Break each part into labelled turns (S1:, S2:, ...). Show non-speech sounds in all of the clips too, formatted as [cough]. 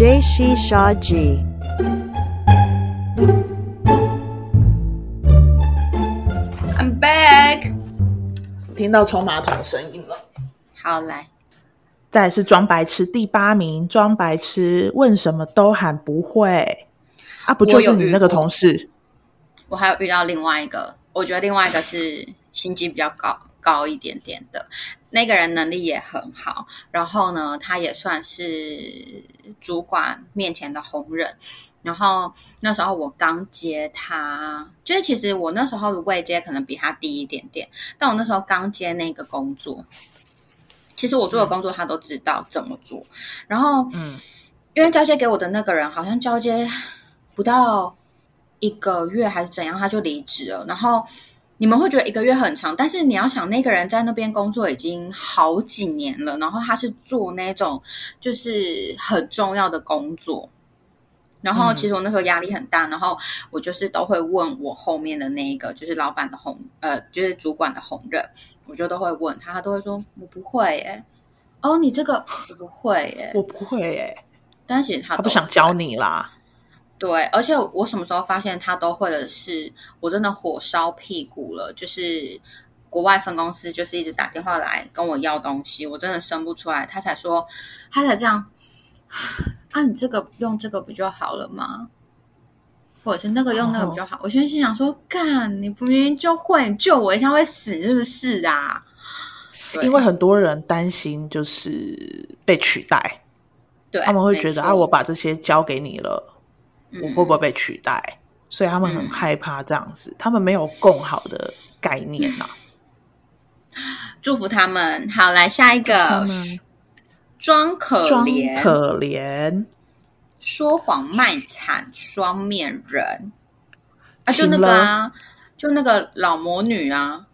S1: J C Shaw G。
S2: I'm back。
S3: 听到冲马桶的声音了。
S2: 好，来，
S3: 再来是装白痴第八名，装白痴问什么都喊不会啊，不就是你那个同事？
S2: 我还有遇到另外一个，我觉得另外一个是心机比较高高一点点的那个人，能力也很好，然后呢，他也算是主管面前的红人。然后那时候我刚接他，就是其实我那时候的位阶可能比他低一点点，但我那时候刚接那个工作，其实我做的工作他都知道怎么做。然后，嗯，因为交接给我的那个人好像交接不到一个月还是怎样，他就离职了。然后你们会觉得一个月很长，但是你要想那个人在那边工作已经好几年了，然后他是做那种就是很重要的工作。然后其实我那时候压力很大，然后我就是都会问我后面的那一个，就是老板的红呃，就是主管的红人，我就都会问他，他都会说我不会耶。哦，你这个我不会耶，
S3: 我不会耶。
S2: 但其实他
S3: 他不想教你啦。
S2: 对，而且我什么时候发现他都会的是，我真的火烧屁股了，就是国外分公司就是一直打电话来跟我要东西，我真的生不出来，他才说他才这样。啊，你这个用这个不就好了吗？或者是那个用那个不就好？我现在心想说，干，你不明明就会救我一下会死，是不是啊？
S3: 因为很多人担心就是被取代，
S2: 对
S3: 他们会觉得啊，我把这些交给你了，我会不会被取代？所以他们很害怕这样子，他们没有共好的概念呐。
S2: 祝福他们，好，来下一个。装可怜，
S3: 可怜，
S2: 说谎卖惨，双面人啊！就那个啊，就那个老魔女啊，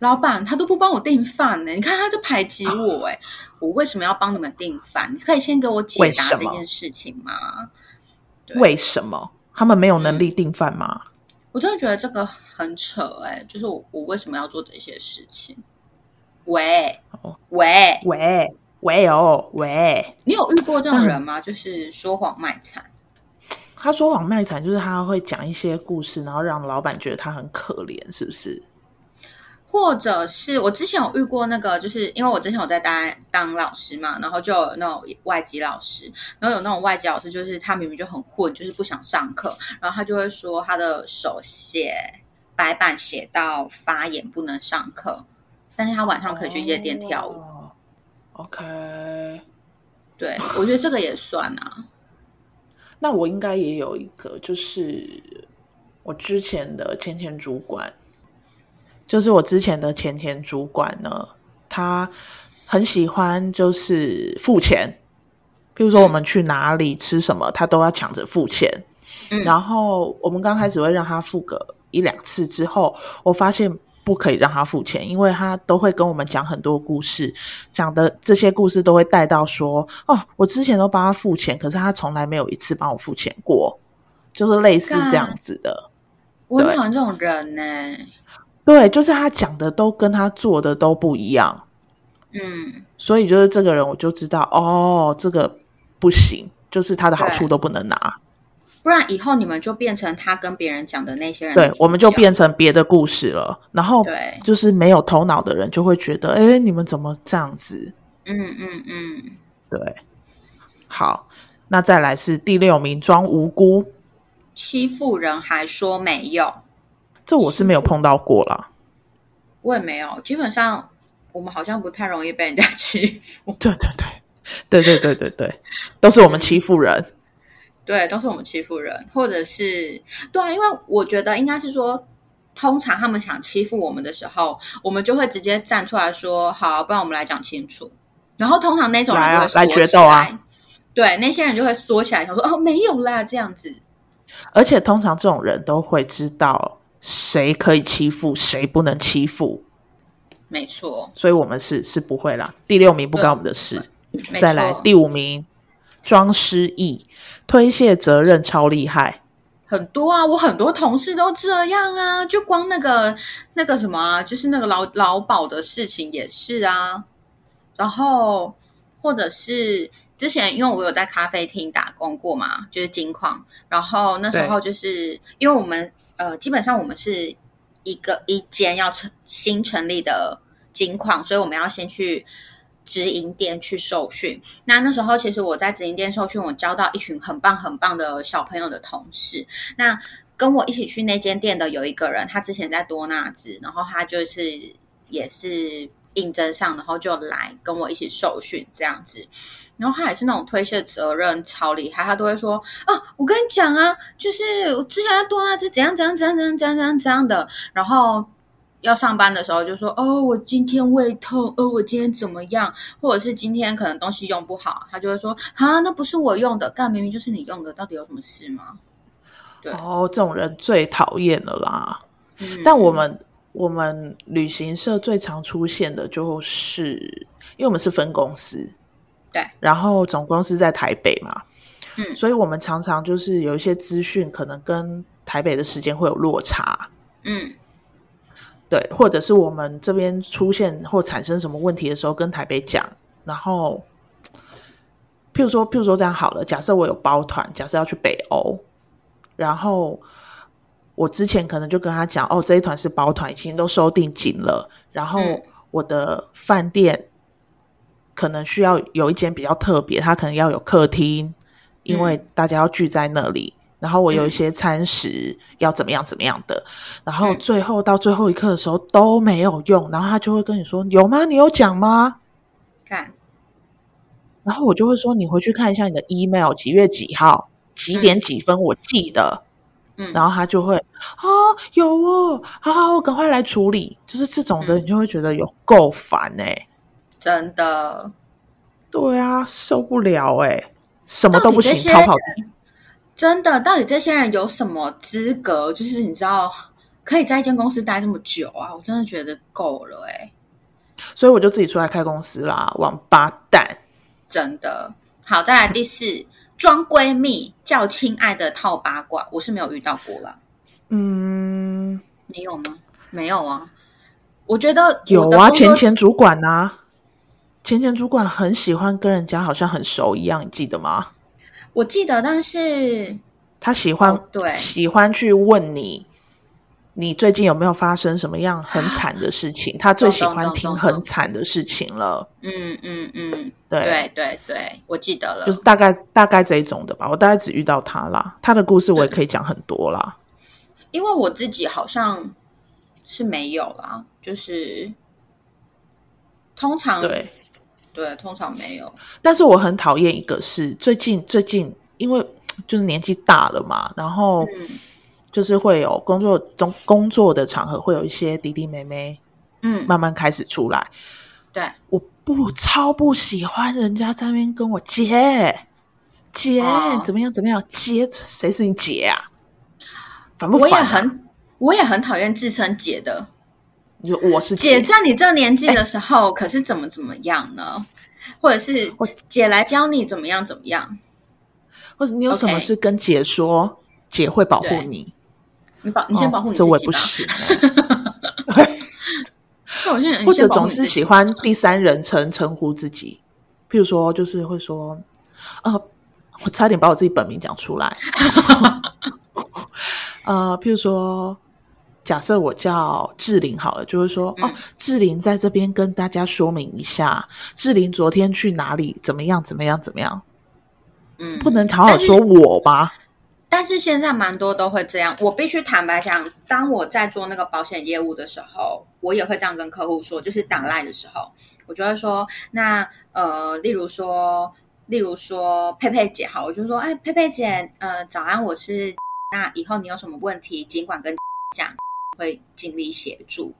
S2: 老板他都不帮我订饭呢。你看他就排挤我哎，我为什么要帮你们订饭？你可以先给我解答这件事情吗？
S3: 为什么他们没有能力订饭吗？
S2: 我真的觉得这个很扯哎，就是我我为什么要做这些事情？喂喂
S3: 喂！喂哦，喂，
S2: 你有遇过这种人吗？就是说谎卖惨。
S3: 他说谎卖惨，就是他会讲一些故事，然后让老板觉得他很可怜，是不是？
S2: 或者是我之前有遇过那个，就是因为我之前有在当当老师嘛，然后就有那种外籍老师，然后有那种外籍老师，就是他明明就很混，就是不想上课，然后他就会说他的手写白板写到发炎不能上课，但是他晚上可以去夜店跳舞。
S3: OK，
S2: 对我觉得这个也算啊。[laughs]
S3: 那我应该也有一个，就是我之前的前前主管，就是我之前的前前主管呢，他很喜欢就是付钱，比如说我们去哪里吃什么，他都要抢着付钱。然后我们刚开始会让他付个一两次，之后我发现。不可以让他付钱，因为他都会跟我们讲很多故事，讲的这些故事都会带到说，哦，我之前都帮他付钱，可是他从来没有一次帮我付钱过，就是类似这样子的。
S2: 我很讨厌这种人呢。
S3: 对，就是他讲的都跟他做的都不一样。
S2: 嗯，
S3: 所以就是这个人，我就知道，哦，这个不行，就是他的好处都不能拿。
S2: 不然以后你们就变成他跟别人讲的那些人，
S3: 对，我们就变成别的故事了。然后，
S2: 对，
S3: 就是没有头脑的人就会觉得，哎，你们怎么这样子？
S2: 嗯嗯嗯，
S3: 对。好，那再来是第六名，装无辜，
S2: 欺负人还说没有，
S3: 这我是没有碰到过啦。
S2: 我也没有，基本上我们好像不太容易被人家欺负。
S3: 对 [laughs] 对对，对对对对对，都是我们欺负人。
S2: 对，都是我们欺负人，或者是对啊，因为我觉得应该是说，通常他们想欺负我们的时候，我们就会直接站出来说：“好，不然我们来讲清楚。”然后通常那种人
S3: 来
S2: 来
S3: 决斗啊，
S2: 对，那些人就会缩起来，想说：“哦，没有啦，这样子。”
S3: 而且通常这种人都会知道谁可以欺负，谁不能欺负。
S2: 没错，
S3: 所以我们是是不会啦。第六名不干我们的事，再来第五名。装失忆、推卸责任，超厉害。
S2: 很多啊，我很多同事都这样啊。就光那个那个什么，就是那个劳劳保的事情也是啊。然后或者是之前因为我有在咖啡厅打工过嘛，就是金矿，然后那时候就是因为我们呃基本上我们是一个一间要成新成立的金矿，所以我们要先去。直营店去受训，那那时候其实我在直营店受训，我交到一群很棒很棒的小朋友的同事。那跟我一起去那间店的有一个人，他之前在多纳兹，然后他就是也是应征上，然后就来跟我一起受训这样子。然后他也是那种推卸责任超厉害，他都会说：“啊，我跟你讲啊，就是我之前在多纳兹怎样怎样怎样怎样怎样怎样的。”然后。要上班的时候就说哦，我今天胃痛，哦，我今天怎么样？或者是今天可能东西用不好，他就会说啊，那不是我用的，但明明就是你用的，到底有什么事吗？对，
S3: 哦，这种人最讨厌了啦。但我们我们旅行社最常出现的就是，因为我们是分公司，
S2: 对，
S3: 然后总公司在台北嘛，
S2: 嗯，
S3: 所以我们常常就是有一些资讯可能跟台北的时间会有落差，
S2: 嗯。
S3: 对，或者是我们这边出现或产生什么问题的时候，跟台北讲。然后，譬如说，譬如说这样好了，假设我有包团，假设要去北欧，然后我之前可能就跟他讲，哦，这一团是包团，已经都收定金了。然后我的饭店可能需要有一间比较特别，它可能要有客厅，因为大家要聚在那里。然后我有一些餐食要怎么样怎么样的，然后最后到最后一刻的时候都没有用，然后他就会跟你说：“有吗？你有讲吗？”
S2: 看，
S3: 然后我就会说：“你回去看一下你的 email，几月几号几点几分，我记得。”
S2: 嗯，
S3: 然后他就会啊，有哦，好好，我赶快来处理。就是这种的，你就会觉得有够烦哎，
S2: 真的，
S3: 对啊，受不了哎，什么都不行，逃跑。
S2: 真的，到底这些人有什么资格？就是你知道，可以在一间公司待这么久啊？我真的觉得够了哎。
S3: 所以我就自己出来开公司啦，王八蛋！
S2: 真的好，再来第四，装闺蜜叫亲爱的套八卦，我是没有遇到过了。
S3: 嗯，
S2: 你有吗？没有啊。我觉得
S3: 有啊，前前主管啊，前前主管很喜欢跟人家好像很熟一样，你记得吗？
S2: 我记得，但是
S3: 他喜欢
S2: 对
S3: 喜欢去问你，你最近有没有发生什么样很惨的事情？他最喜欢听 [laughs] 很惨的事情了。
S2: 嗯嗯嗯，
S3: 对
S2: 对对对，我记得了，
S3: 就是大概大概这一种的吧。我大概只遇到他啦，他的故事我也可以讲很多啦。
S2: 因为我自己好像是没有啦，就是通常
S3: 对。
S2: 对，通常没有。
S3: 但是我很讨厌一个是最近最近，因为就是年纪大了嘛，然后就是会有工作中工作的场合会有一些弟弟妹妹，
S2: 嗯，
S3: 慢慢开始出来。
S2: 对，
S3: 我不超不喜欢人家在那边跟我姐姐怎么样怎么样姐，谁是你姐啊？反不
S2: 反？我也很我也很讨厌自称姐的。
S3: 就我是
S2: 姐，在你这年纪的时候，可是怎么怎么样呢？或者是我姐来教你怎么样怎么样？
S3: 或者你有什么事跟姐说，姐会保护
S2: 你。你保，你先保护你
S3: 这我也不行。[laughs]
S2: 对，
S3: 或者总是喜欢第三人称称呼自己，譬如说，就是会说，呃，我差点把我自己本名讲出来。[laughs] 呃，譬如说。假设我叫志玲好了，就会说哦，志玲在这边跟大家说明一下，志玲昨天去哪里，怎么样，怎么样，怎么样？
S2: 嗯，
S3: 不能好好说我吗？
S2: 但是现在蛮多都会这样。我必须坦白讲，当我在做那个保险业务的时候，我也会这样跟客户说，就是打赖的时候，我就会说，那呃，例如说，例如说佩佩姐好，我就说，哎，佩佩姐，呃，早安，我是，那以后你有什么问题，尽管跟讲。会尽力协助，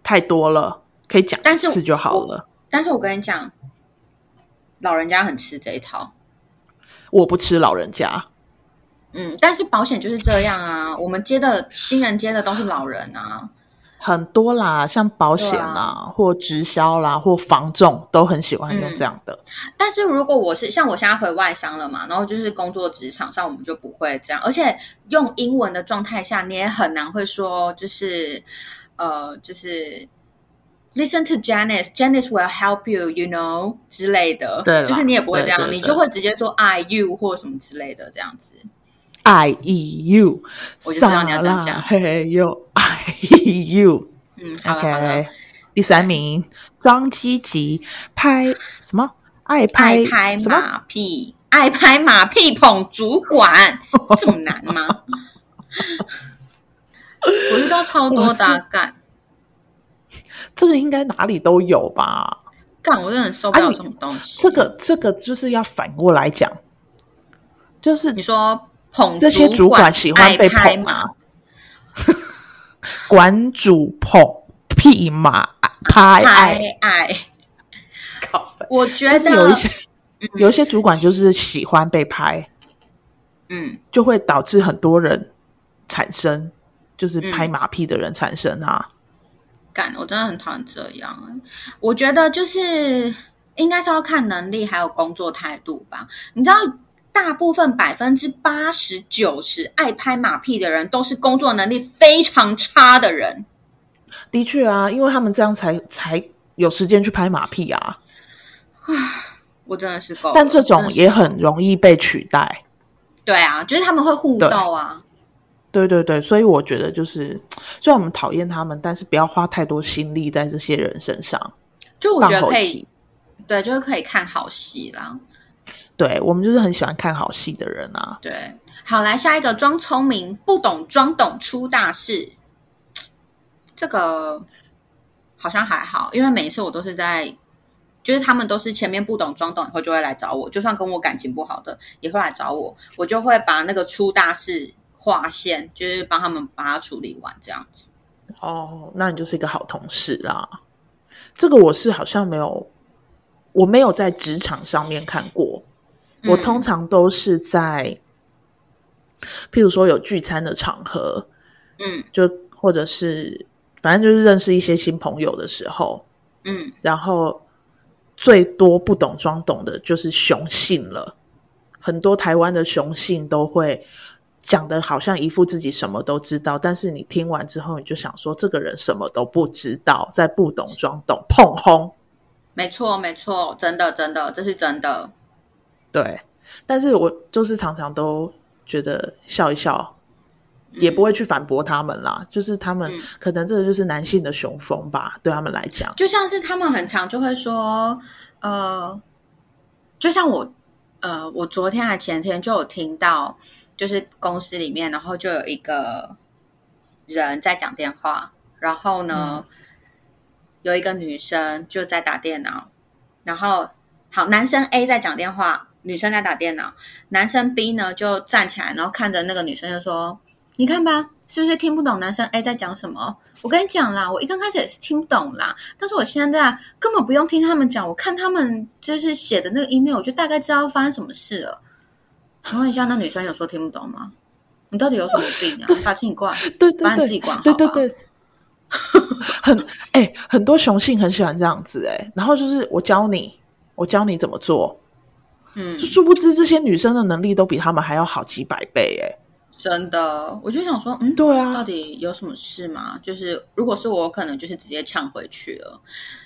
S3: 太多了，可以讲一次就好了。
S2: 但是我跟你讲，老人家很吃这一套，
S3: 我不吃老人家。
S2: 嗯，但是保险就是这样啊，我们接的新人接的都是老人啊。
S3: 很多啦，像保险啦，或直销啦，或防重，都很喜欢用这样的。
S2: 但是如果我是像我现在回外商了嘛，然后就是工作职场上，我们就不会这样。而且用英文的状态下，你也很难会说，就是呃，就是 listen to Janice，Janice will help you，you know 之类的，
S3: 对
S2: 就是你也不会这样，
S3: 对对对
S2: 你就会直接说 I you 或什么之类的这样子。
S3: I E U，
S2: 我就知道你要这样讲
S3: 嘿哟 I E U。
S2: 嗯，好了好了
S3: OK，第三名张积极拍什么？爱拍
S2: 爱拍
S3: 什么？
S2: 马屁，爱拍马屁捧主管，这么难吗？[laughs] 我遇到超多的啊干
S3: 这个应该哪里都有吧？
S2: 干，我真的很受不了
S3: 啊你
S2: 这种东西。
S3: 这个这个就是要反过来讲，就是
S2: 你说捧
S3: 这些主管喜欢被
S2: 拍马
S3: 捧啊，[laughs] 管主捧屁马拍
S2: 拍
S3: 爱，
S2: 爱，[laughs] 我觉
S3: 就是有一
S2: 得
S3: 些 [laughs] 有一些主管就是喜欢被拍，
S2: 嗯，
S3: 就会导致很多人产生就是
S2: 嗯。
S3: 拍马屁的人产生啊。
S2: 干，我真的很讨厌这样欸。我觉得就是应该是要看能力还有工作态度吧。你知道，大部分百分之八十九十爱拍马屁的人，都是工作能力非常差的人。
S3: 的确啊，因为他们这样才才有时间去拍马屁啊。
S2: 我真的是够，
S3: 但这种也很容易被取代。
S2: 对啊，就是他们会互
S3: 对
S2: 斗啊。
S3: 对对对，所以我觉得就是，虽然我们讨厌他们，但是不要花太多心力在这些人身上。
S2: 就我觉得可以，对，就是可以看好戏啦。
S3: 对我们就是很喜欢看好戏的人啊。
S2: 对，好，来下一个，装聪明不懂装懂出大事。这个好像还好，因为每一次我都是在，就是他们都是前面不懂装懂以后就会来找我，就算跟我感情不好的也会来找我，我就会把那个出大事划线，就是帮他们把它处理完这样子。
S3: 哦，那你就是一个好同事啦。这个我是好像没有，我没有在职场上面看过。我
S2: 嗯
S3: 通常都是在，譬如说有聚餐的场合，
S2: 嗯
S3: 就或者是反正就是认识一些新朋友的时候，
S2: 嗯，
S3: 然后最多不懂装懂的就是雄性了。很多台湾的雄性都会讲的好像一副自己什么都知道，但是你听完之后，你就想说这个人什么都不知道，在不懂装懂碰轰。
S2: 没错没错，真的真的，这是真的。
S3: 对，但是我就是常常都觉得笑一笑，也不会去反驳他们啦。就是他们、
S2: 嗯
S3: 可能这个就是男性的雄风吧，对他们来讲。
S2: 就像是他们很常就会说，呃，就像我，呃，我昨天还前天就有听到，就是公司里面，然后就有一个人在讲电话，然后呢，有一个女生就在打电脑，然后好，男生 A 在讲电话，女生在打电脑，男生 B 呢就站起来，然后看着那个女生就说：“你看吧，是不是听不懂男生 A 在讲什么？我跟你讲啦，我一刚开始也是听不懂啦，但是我现在根本不用听他们讲，我看他们就是写的那个 email，我就大概知道发生什么事了。请问一下，那女生有说听不懂吗？你到底有什么病啊？把自己管，
S3: 对对
S2: 把你自己
S3: 对
S2: 管好啊
S3: 对对对，[laughs] 很哎、很多雄性很喜欢这样子哎、然后就是我教你，我教你怎么做，
S2: 嗯，
S3: 殊不知这些女生的能力都比他们还要好几百倍哎、
S2: 真的，我就想说，嗯，
S3: 对啊
S2: 到底有什么事吗？就是如果是我，可能就是直接呛回去了。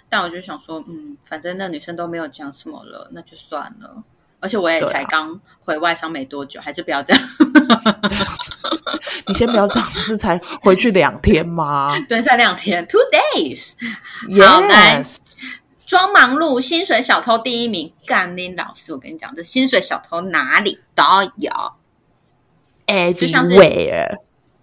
S2: 但我就想说，嗯，反正那女生都没有讲什么了，那就算了。而且我也才刚回外商没多久，还是不要这样。[laughs]
S3: 你先不要这样，不是才回去两天吗 [laughs]
S2: 对，才两天，two days。好来
S3: ？Yes，
S2: 装忙碌，薪水小偷第一名。干林老师，我跟你讲，这薪水小偷哪里都有。哎就像是。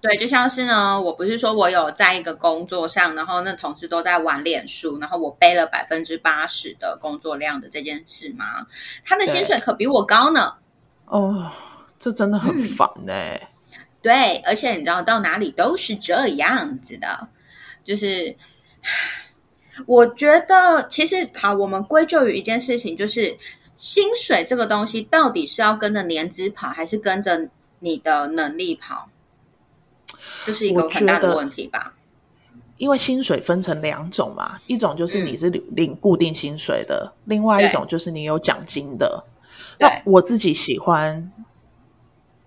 S2: 对，就像是呢，我不是说我有在一个工作上，然后那同事都在玩脸书，然后我背了百分之八十的工作量的这件事吗？他的薪水可比我高呢。
S3: 哦，这真的
S2: 嗯
S3: 很烦哎、
S2: 对，而且你知道到哪里都是这样子的，就是我觉得其实好，我们归咎于一件事情，就是薪水这个东西到底是要跟着年资跑，还是跟着你的能力跑？这是一个
S3: 我
S2: 很大的问题吧。
S3: 因为薪水分成两种嘛，一种就是
S2: 嗯
S3: 你是领领固定薪水的，另外一种就是你有奖金的。那我自己喜欢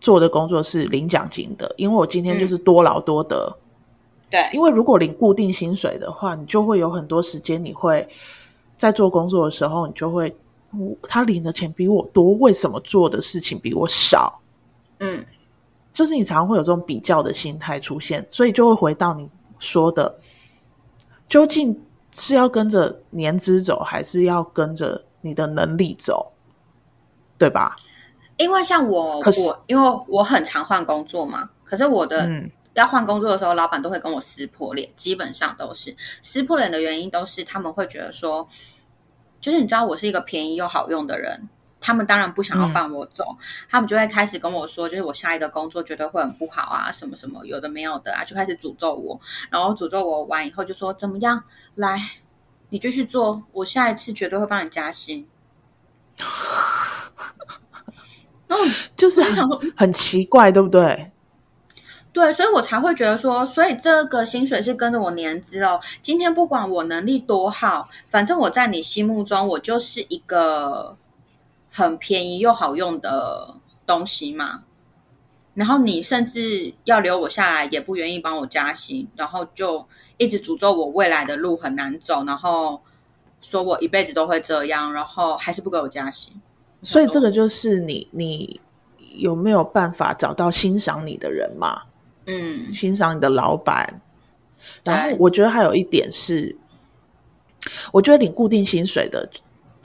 S3: 做的工作是领奖金的，因为我今天就是多劳多得，
S2: 对，
S3: 因为如果领固定薪水的话，你就会有很多时间，你会在做工作的时候，你就会，他领的钱比我多，为什么做的事情比我少？
S2: 嗯，
S3: 就是你常常会有这种比较的心态出现，所以就会回到你说的，究竟是要跟着年资走，还是要跟着你的能力走，对吧？
S2: 因为像我，我因为我很常换工作嘛，可是我的、
S3: 嗯
S2: 要换工作的时候，老板都会跟我撕破脸，基本上都是撕破脸的原因，都是他们会觉得说，就是你知道我是一个便宜又好用的人，他们当然不想要放我走，他们就会开始跟我说，就是我下一个工作绝对会很不好啊，什么什么有的没有的啊，就开始诅咒我，然后诅咒我完以后就说怎么样，来，你继续做，我下一次绝对会帮你加薪。[laughs] 然后
S3: 就是
S2: 想说
S3: 很很奇怪，对不对？
S2: 对，所以我才会觉得说，所以这个薪水是跟着我年资哦。今天不管我能力多好，反正我在你心目中，我就是一个很便宜又好用的东西嘛。然后你甚至要留我下来，也不愿意帮我加薪，然后就一直诅咒我未来的路很难走，然后说我一辈子都会这样，然后还是不给我加薪。
S3: 所以这个就是你你有没有办法找到欣赏你的人嘛？
S2: 嗯，
S3: 欣赏你的老板。然后我觉得还有一点是，我觉得领固定薪水的，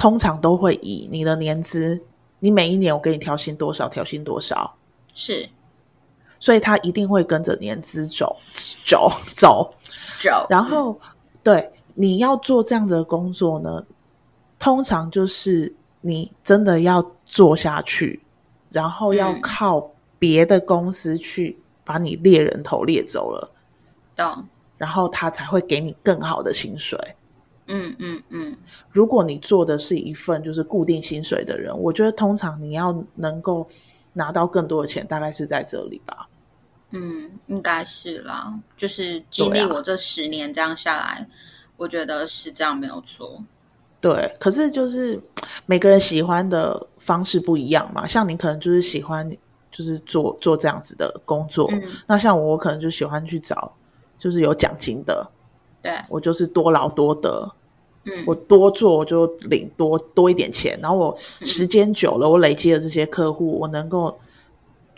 S3: 通常都会以你的年资，你每一年我给你调薪多少，调薪多少，
S2: 是。
S3: 所以他一定会跟着年资走走走。
S2: 走，
S3: 然后，对你要做这样子的工作呢，通常就是你真的要做下去，然后要
S2: 嗯。
S3: 靠别的公司去把你猎人头猎走了，
S2: 懂，
S3: 然后他才会给你更好的薪水。
S2: 嗯嗯嗯，
S3: 如果你做的是一份就是固定薪水的人，我觉得通常你要能够拿到更多的钱，大概是在这里吧。
S2: 嗯，应该是啦，就是经历我这十年这样下来，我觉得是这样没有错。
S3: 对，可是就是每个人喜欢的方式不一样嘛。像你可能就是喜欢就是做做这样子的工作，
S2: 嗯
S3: 那像我，我可能就喜欢去找就是有奖金的，
S2: 对，
S3: 我就是多劳多得，
S2: 嗯，
S3: 我多做我就领多多一点钱，然后我时间久了，我累积了这些客户，我能够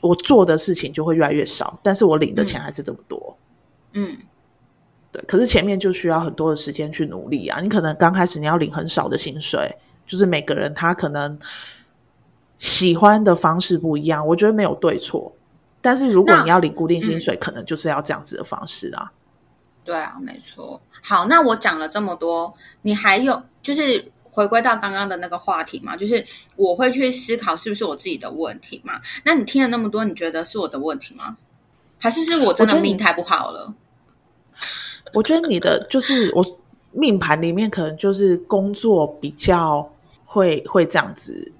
S3: 我做的事情就会越来越少，但是我领的钱还是这么多。
S2: 嗯
S3: 对，可是前面就需要很多的时间去努力啊。你可能刚开始你要领很少的薪水，就是每个人他可能喜欢的方式不一样，我觉得没有对错。但是如果你要领固定薪水，可能就是要这样子的方式啊。
S2: 对啊，没错。好，那我讲了这么多，你还有就是回归到刚刚的那个话题嘛，就是我会去思考是不是我自己的问题嘛？那你听了那么多，你觉得是我的问题吗？还是是我真的命太不好了？[laughs]
S3: 我觉得你的就是我命盘里面可能就是工作比较会会这样子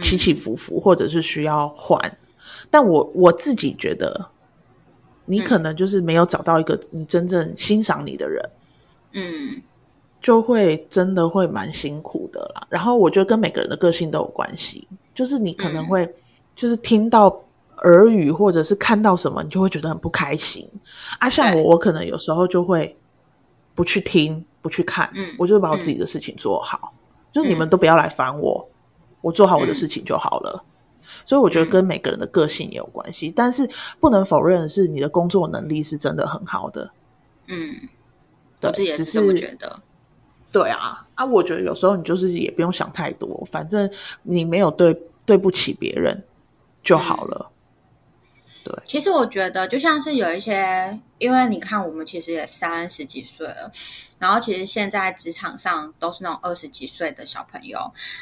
S3: 起起伏伏，或者是需要换。但我我自己觉得，你可能就是没有找到一个你真正欣赏你的人。
S2: 嗯
S3: 就会真的会蛮辛苦的啦。然后我觉得跟每个人的个性都有关系，就是你可能会、就是听到耳语或者是看到什么，你就会觉得很不开心啊。像我，我可能有时候就会不去听、不去看，
S2: 嗯
S3: 我就把我自己的事情做好，就是你们都不要来烦我，我做好我的事情就好了。所以我觉得跟每个人的个性也有关系，但是不能否认的是，你的工作能力是真的很好的。
S2: 嗯，
S3: 对
S2: 我自己，也
S3: 只
S2: 是
S3: 我
S2: 觉得。
S3: 对啊，啊，我觉得有时候你就是也不用想太多，反正你没有对对不起别人就好了。
S2: 对其实我觉得，就像是有一些，因为你看，我们其实也三十几岁了，然后其实现在职场上都是那种二十几岁的小朋友，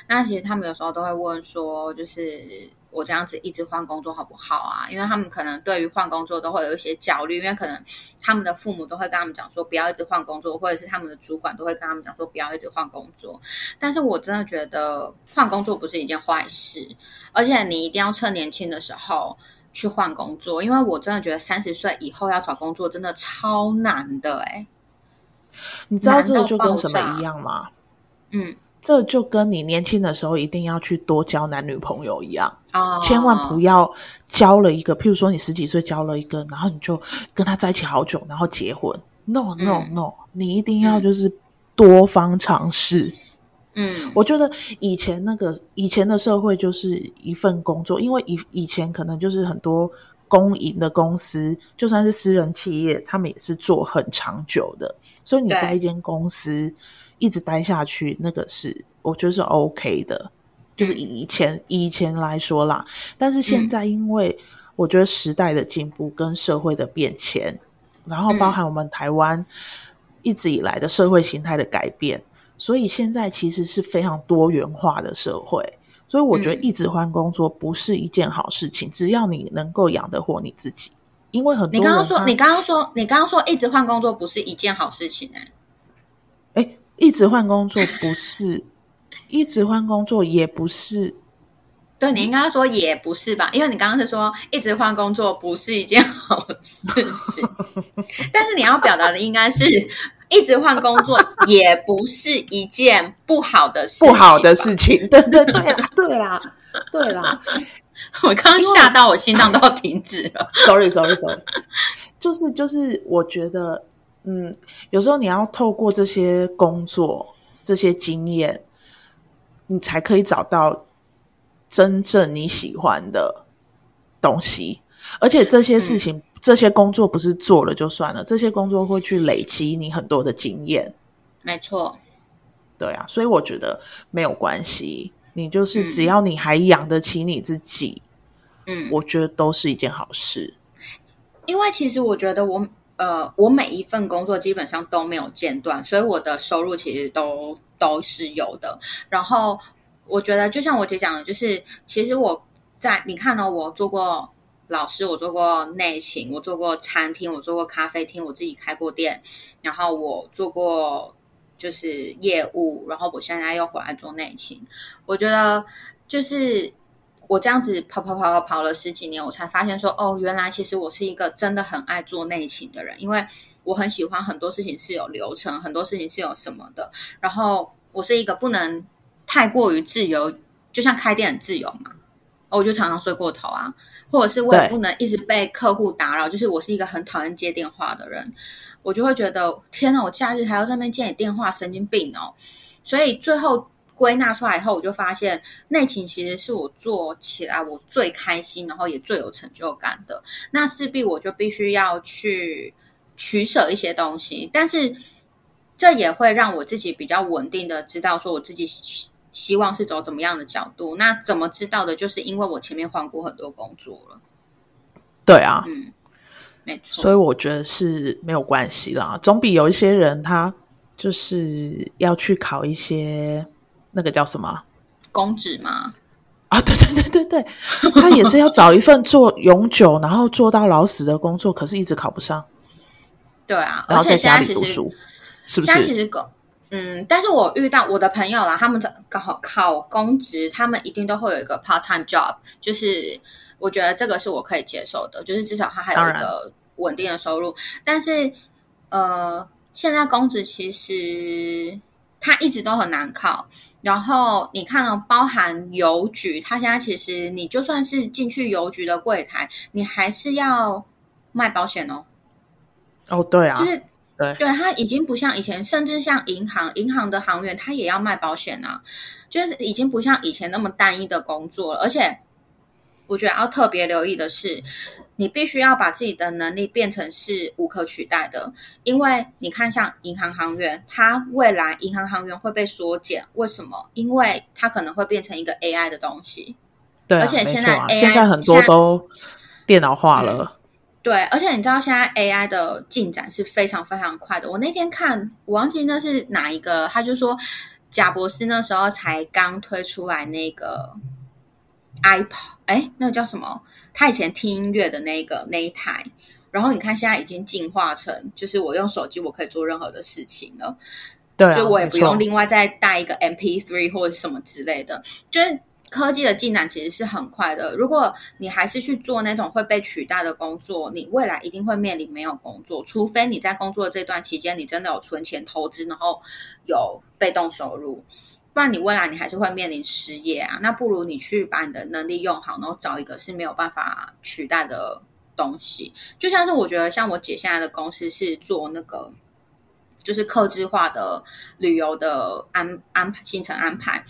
S2: 那其实他们有时候都会问说，就是我这样子一直换工作好不好啊？因为他们可能对于换工作都会有一些焦虑，因为可能他们的父母都会跟他们讲说不要一直换工作，或者是他们的主管都会跟他们讲说不要一直换工作。但是我真的觉得换工作不是一件坏事，而且你一定要趁年轻的时候。去换工作，因为我真的觉得三十岁以后要找工作真的超难的哎、
S3: 你知道这个就跟什么一样吗？
S2: 嗯
S3: 这就跟你年轻的时候一定要去多交男女朋友一样，
S2: 哦，
S3: 千万不要交了一个，譬如说你十几岁交了一个，然后你就跟他在一起好久，然后结婚，No No No，你一定要就是多方尝试。
S2: 嗯，
S3: 我觉得以前那个以前的社会就是一份工作，因为以以前可能就是很多公营的公司，就算是私人企业，他们也是做很长久的，所以你在一间公司一直待下去，那个是我觉得是 OK 的，就是以以前以前来说啦，但是现在因为我觉得时代的进步跟社会的变迁，然后包含我们台湾一直以来的社会形态的改变。所以现在其实是非常多元化的社会，所以我觉得
S2: 嗯
S3: 一直换工作不是一件好事情，只要你能够养得活你自己。因为很多
S2: 你刚刚说你刚刚说你刚刚说一直换工作不是一件好事情哎、
S3: 哎，一直换工作不是，[laughs] 一直换工作也不是，
S2: 对你应该说也不是吧，因为你刚刚是说一直换工作不是一件好事情，[laughs] 但是你要表达的应该是一直换工作也不是一件不好的事情，
S3: 不好的。事情。对对对啦，对啦，对啦。[laughs]
S2: 我刚刚吓到我心脏都要停止了。
S3: Sorry Sorry Sorry，就是就是，我觉得，嗯，有时候你要透过这些工作、这些经验，你才可以找到真正你喜欢的东西。而且这些事情、这些工作不是做了就算了，这些工作会去累积你很多的经验。
S2: 没错，
S3: 对啊，所以我觉得没有关系，你就是
S2: 嗯
S3: 只要你还养得起你自己，
S2: 嗯，
S3: 我觉得都是一件好事。
S2: 因为其实我觉得我呃，我每一份工作基本上都没有间断，所以我的收入其实都都是有的。然后我觉得，就像我姐讲的，就是其实我在你看呢、我做过老师，我做过内勤，我做过餐厅，我做过咖啡厅，我自己开过店，然后我做过就是业务，然后我现在又回来做内勤。我觉得就是我这样子跑跑跑跑跑了十几年，我才发现说，哦，原来其实我是一个真的很爱做内勤的人，因为我很喜欢很多事情是有流程，很多事情是有什么的。然后我是一个不能太过于自由，就像开店很自由嘛，哦我就常常睡过头啊，或者是我也不能一直被客户打扰，就是我是一个很讨厌接电话的人，我就会觉得天哪，我假日还要在那边接你电话，神经病哦！所以最后归纳出来以后，我就发现内勤其实是我做起来我最开心，然后也最有成就感的。那势必我就必须要去取舍一些东西，但是这也会让我自己比较稳定的知道说我自己希希望是走怎么样的角度。那怎么知道的？就是因为我前面换过很多工作了，
S3: 对啊，
S2: 嗯，没错，
S3: 所以我觉得是没有关系啦，总比有一些人他就是要去考一些那个叫什么啊
S2: 公职吗，
S3: 啊？对对对对对，他也是要找一份做永久，然后做到老死的工作，可是一直考不上，
S2: 对啊，
S3: 然后
S2: 而且
S3: 在家里
S2: 现在
S3: 读书，是不
S2: 现在其
S3: 是？
S2: 实狗，嗯，但是我遇到我的朋友啦，他们在考考公职，他们一定都会有一个 part time job，就是我觉得这个是我可以接受的，就是至少他还有一个稳定的收入。但是呃，现在公职其实他一直都很难考。然后你看哦，包含邮局，它现在其实你就算是进去邮局的柜台，你还是要卖保险哦。
S3: 哦，对啊，
S2: 就是
S3: 对
S2: 对，它已经不像以前，甚至像银行，银行的行员他也要卖保险啊，就是已经不像以前那么单一的工作了。而且，我觉得要特别留意的是，你必须要把自己的能力变成是无可取代的，因为你看，像银行行员，他未来银行行员会被缩减，为什么？因为他可能会变成一个 AI 的东西。
S3: 对啊，
S2: 而且现在，AI
S3: 现在很多都电脑化了。
S2: 对，而且你知道现在 AI 的进展是非常非常快的。我那天看，我忘记那是哪一个，他就说贾博士那时候才刚推出来那个 iPod，哎，那个叫什么？他以前听音乐的那个那一台。然后你看，现在已经进化成，就是我用手机我可以做任何的事情了。
S3: 对啊，
S2: 就我也不用另外再带一个 MP3 或者什么之类的，就是科技的进展其实是很快的。如果你还是去做那种会被取代的工作，你未来一定会面临没有工作，除非你在工作的这段期间你真的有存钱投资，然后有被动收入。不然你未来你还是会面临失业啊，那不如你去把你的能力用好，然后找一个是没有办法取代的东西。就像是我觉得，像我姐现在的公司是做那个，就是客制化的旅游的安安排行程安排，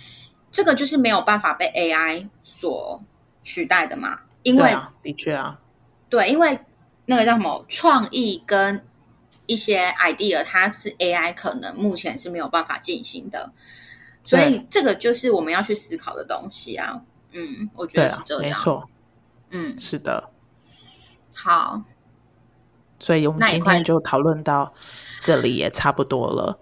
S2: 这个就是没有办法被 AI 所取代的嘛，因为
S3: 啊，的确啊，
S2: 对，因为那个叫什么创意跟一些 idea，它是 AI 可能目前是没有办法进行的，所以这个就是我们要去思考的东西啊。嗯，我觉得是这样。
S3: 没错，
S2: 嗯，
S3: 是的。
S2: 好，
S3: 所以我们今天就讨论到这里也差不多了。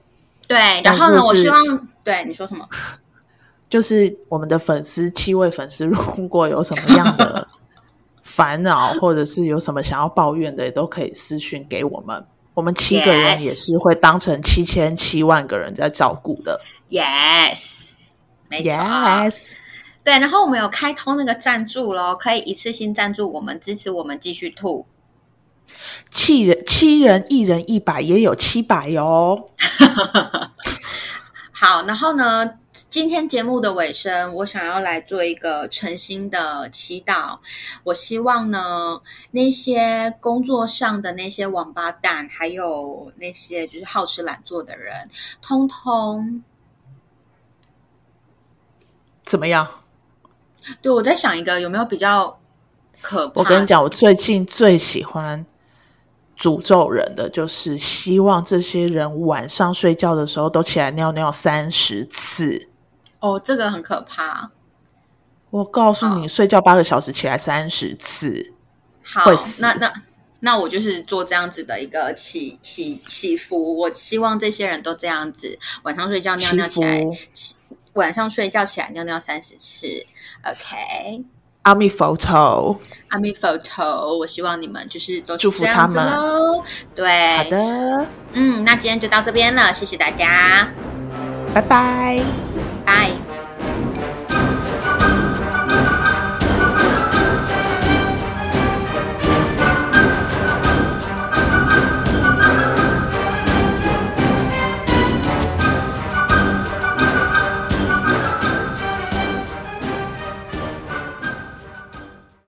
S2: 对，然后呢，
S3: 就是
S2: 我希望对你说什么？[laughs]
S3: 就是我们的粉丝七位粉丝，如果有什么样的 [laughs] 烦恼，或者是有什么想要抱怨的，也都可以私讯给我们。我们七个人也是会当成七千七万个人在照顾的。
S2: Yes，没错。
S3: Yes，
S2: 对，然后我们有开通那个赞助咯，可以一次性赞助我们，支持我们继续吐。
S3: 七人七人一人一百，也有七百哦。[laughs]
S2: 好，然后呢，今天节目的尾声，我想要来做一个诚心的祈祷。我希望呢，那些工作上的那些王八蛋，还有那些就是好吃懒做的人，通通
S3: 怎么样？
S2: 对我在想一个有没有比较可怕？
S3: 我跟你，讲，我最近最喜欢诅咒人的，就是希望这些人晚上睡觉的时候都起来尿尿三十次。
S2: 哦，这个很可怕。
S3: 我告诉你，睡觉八个小时，起来三十次。
S2: 好
S3: 会，死
S2: 那那那我就是做这样子的一个起起起伏，我希望这些人都这样子，晚上睡觉尿尿起来，
S3: 福
S2: 晚上睡觉起来尿尿三十次。OK，
S3: 阿弥佛陀，
S2: 阿弥佛陀，我希望你们就是都是
S3: 祝福他们
S2: 喽。对，
S3: 好，的，
S2: 嗯，那今天就到这边了，谢谢大家。
S3: 拜拜。Bye.